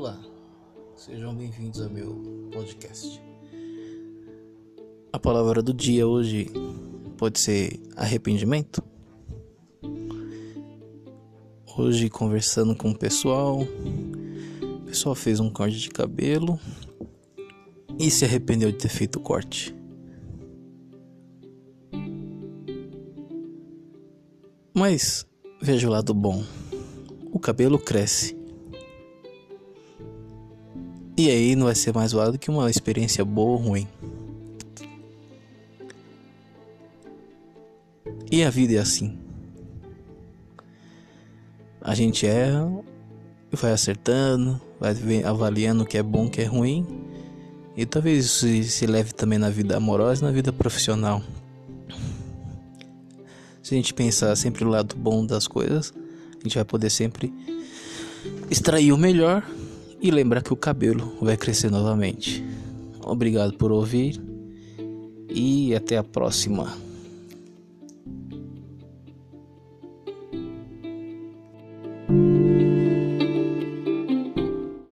Olá, sejam bem-vindos ao meu podcast. A palavra do dia hoje pode ser arrependimento. Hoje, conversando com o pessoal, o pessoal fez um corte de cabelo e se arrependeu de ter feito o corte. Mas veja o lado bom: o cabelo cresce e aí não vai ser mais válido que uma experiência boa ou ruim. E a vida é assim. A gente erra, vai acertando, vai avaliando o que é bom, o que é ruim. E talvez isso se leve também na vida amorosa e na vida profissional. Se a gente pensar sempre o lado bom das coisas, a gente vai poder sempre extrair o melhor e lembrar que o cabelo vai crescer novamente. Obrigado por ouvir e até a próxima.